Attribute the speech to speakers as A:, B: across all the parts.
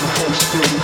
A: the first thing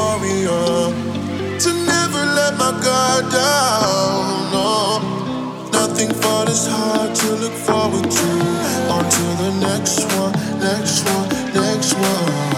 B: warrior to never let my guard down. No, nothing for this hard to look forward to. On to the next one, next one, next one.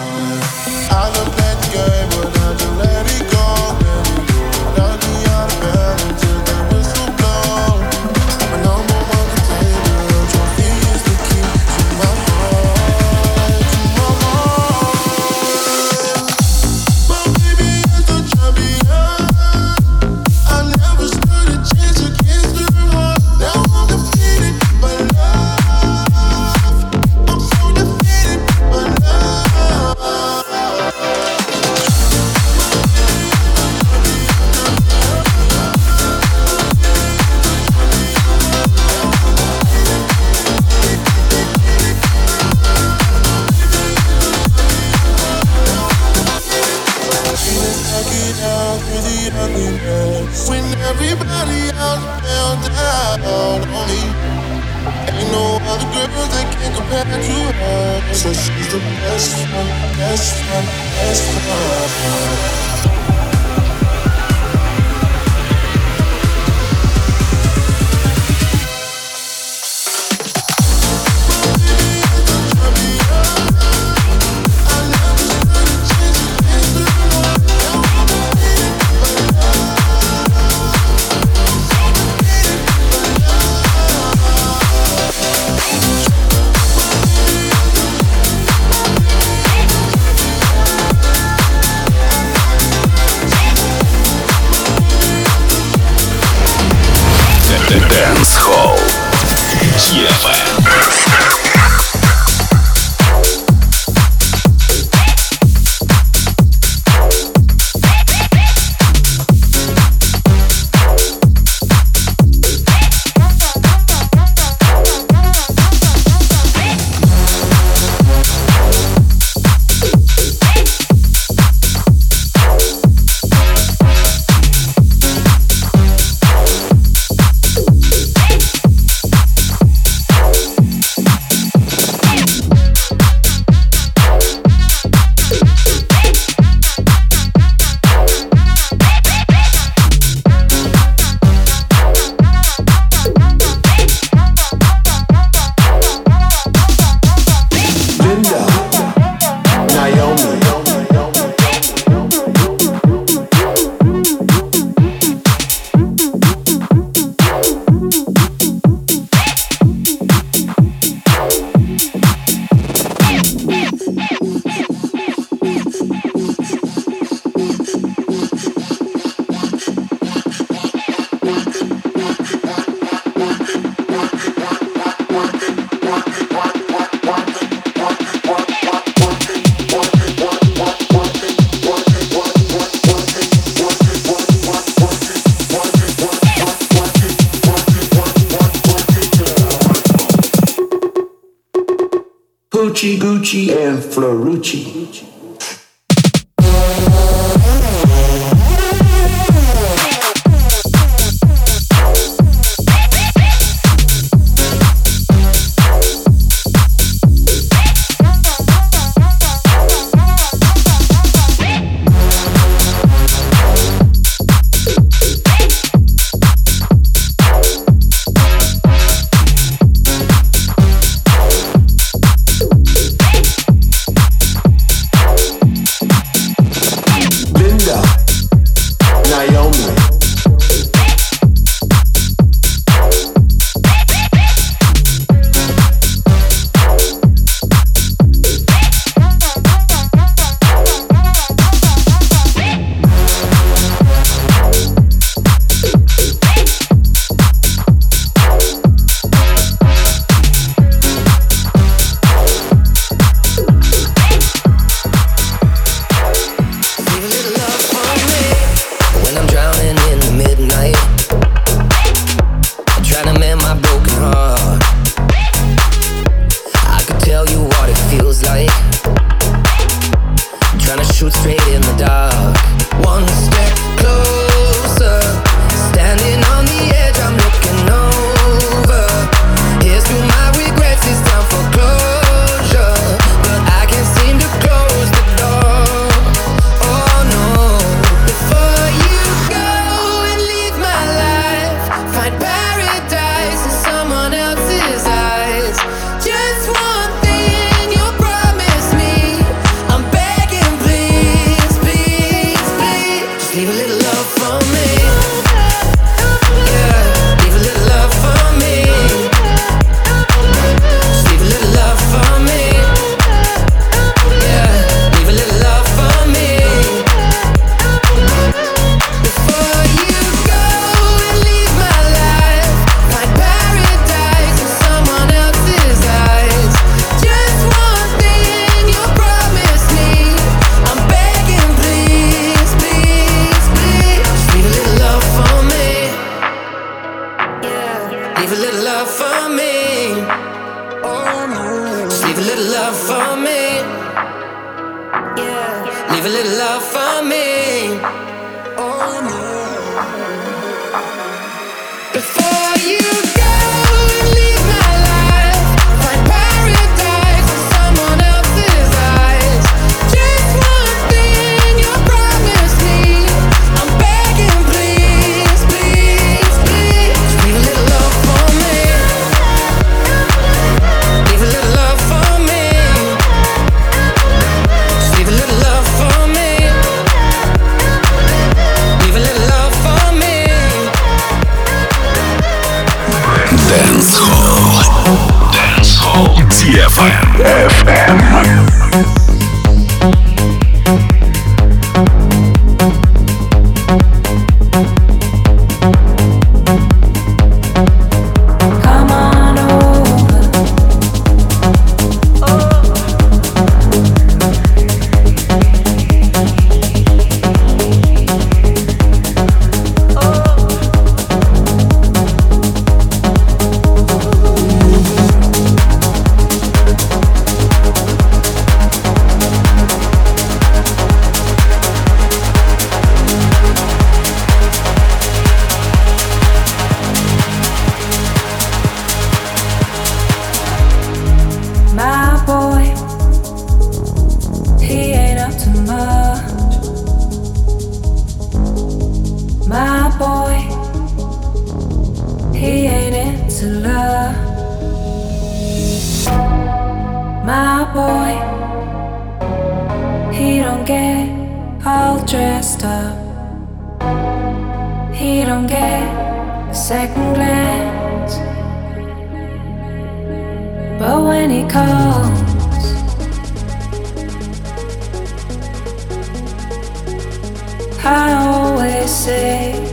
C: EFM.
D: To love. My boy, he don't get all dressed up. He don't get a second glance. But when he calls, I always say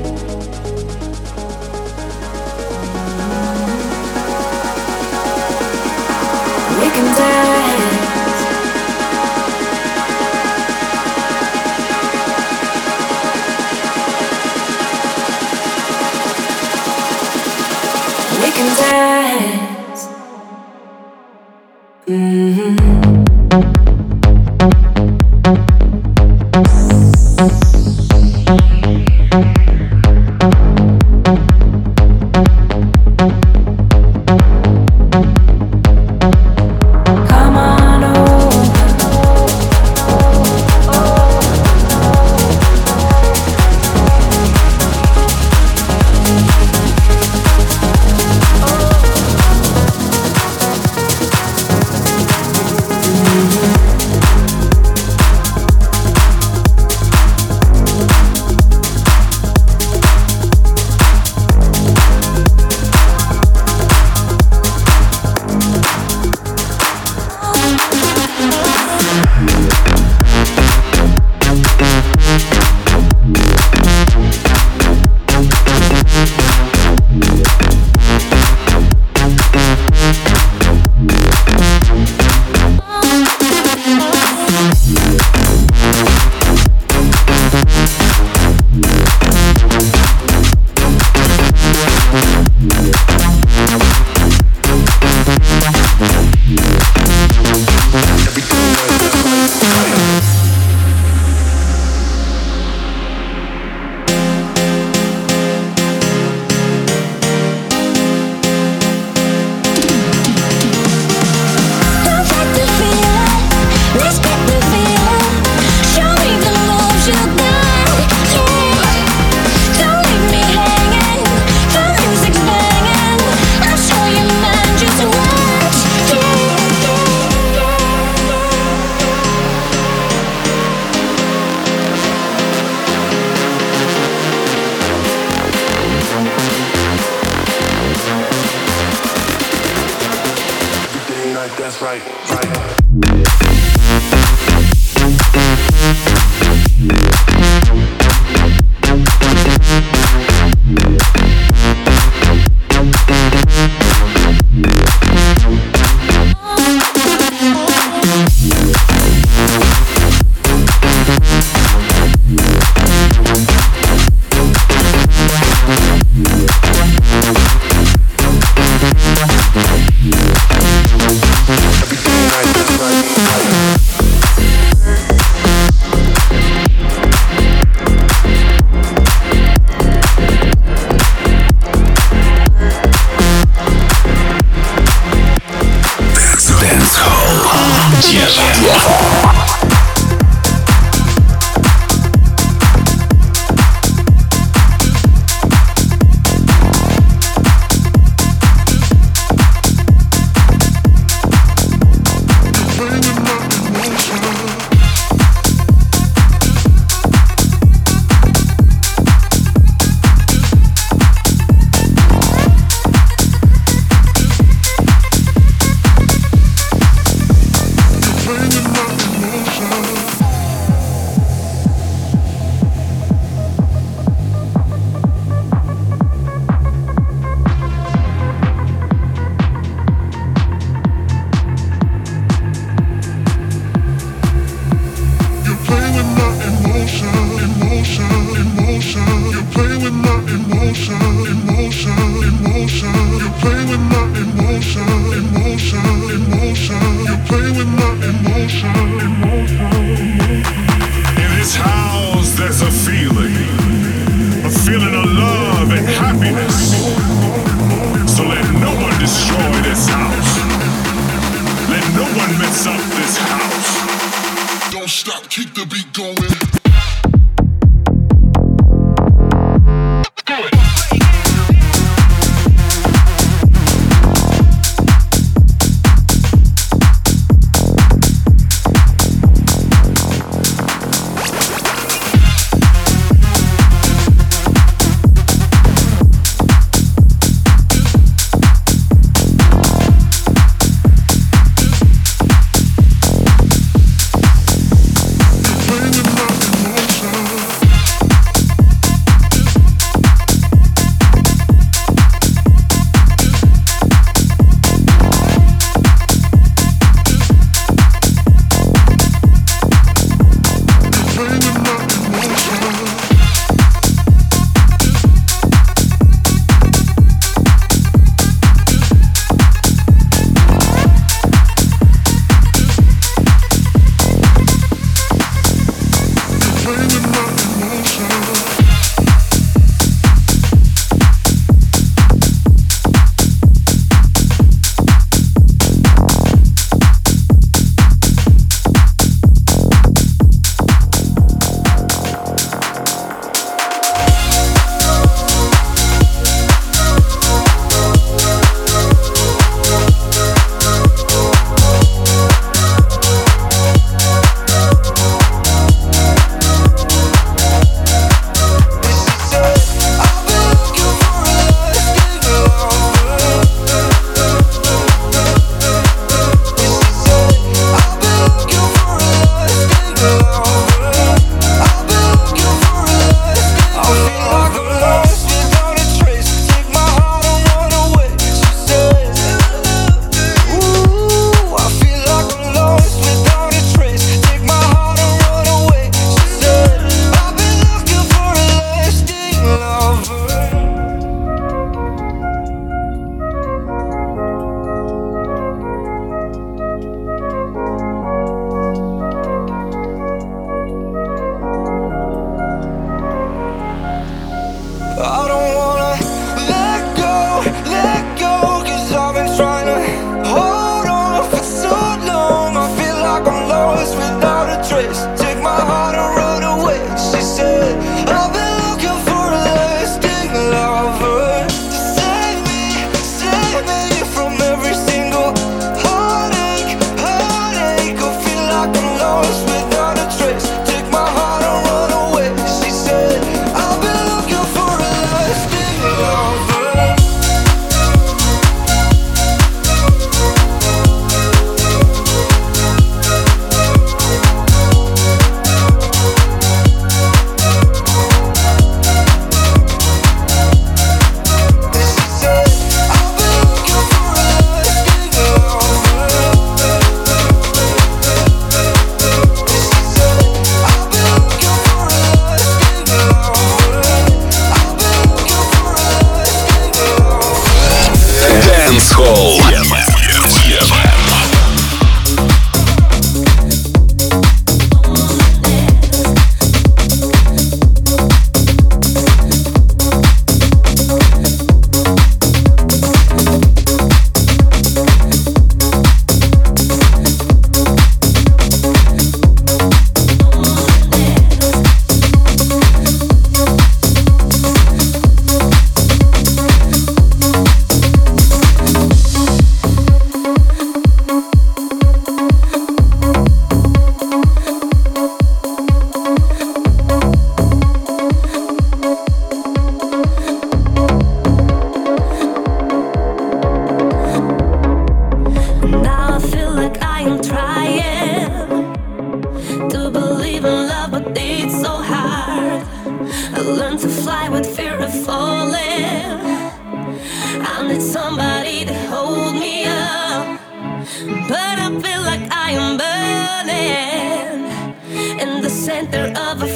E: in the center of a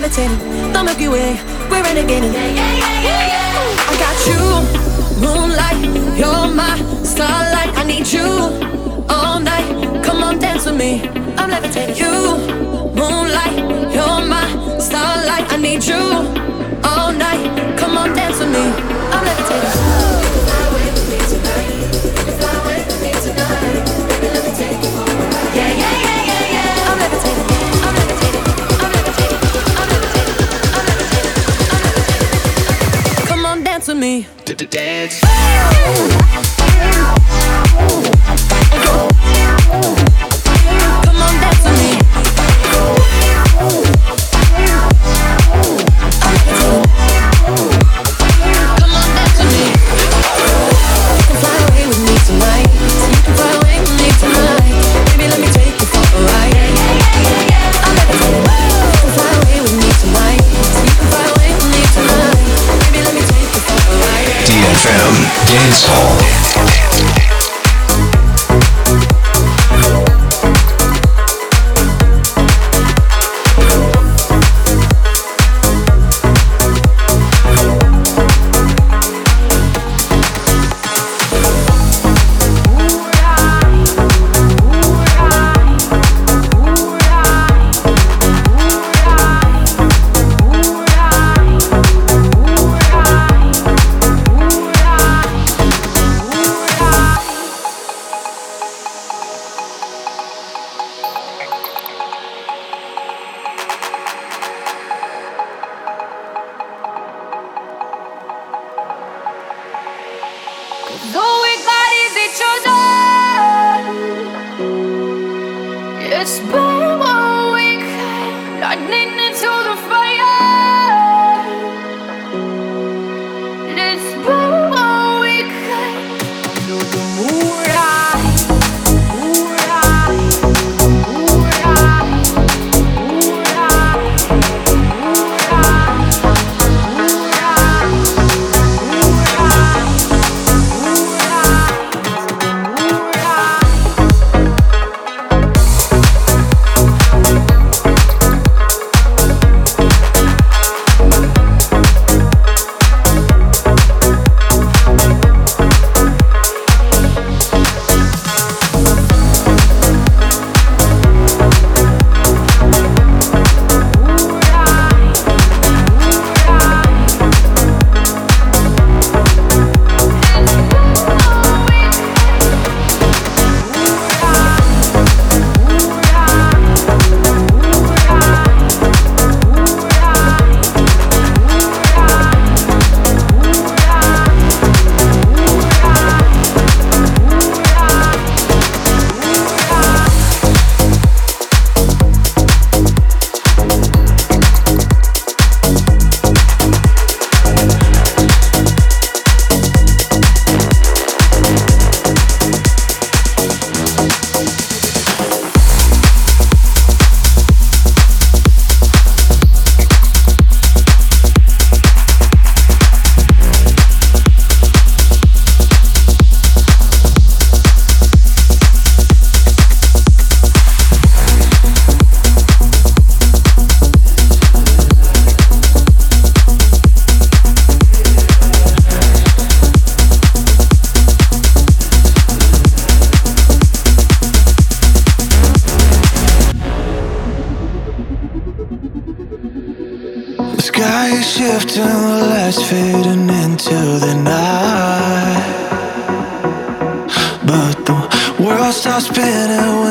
E: levitating, the Milky Way, we're renegading. Yeah, yeah, yeah, yeah, I got you, moonlight, you're my starlight. I need you all night. Come on, dance with me. I'm levitating. You, moonlight, you're my starlight. I need you all night. Come on, dance with me. to dance.
C: Dance Hall.
F: Drifting the lights fading into the night. But the world starts spinning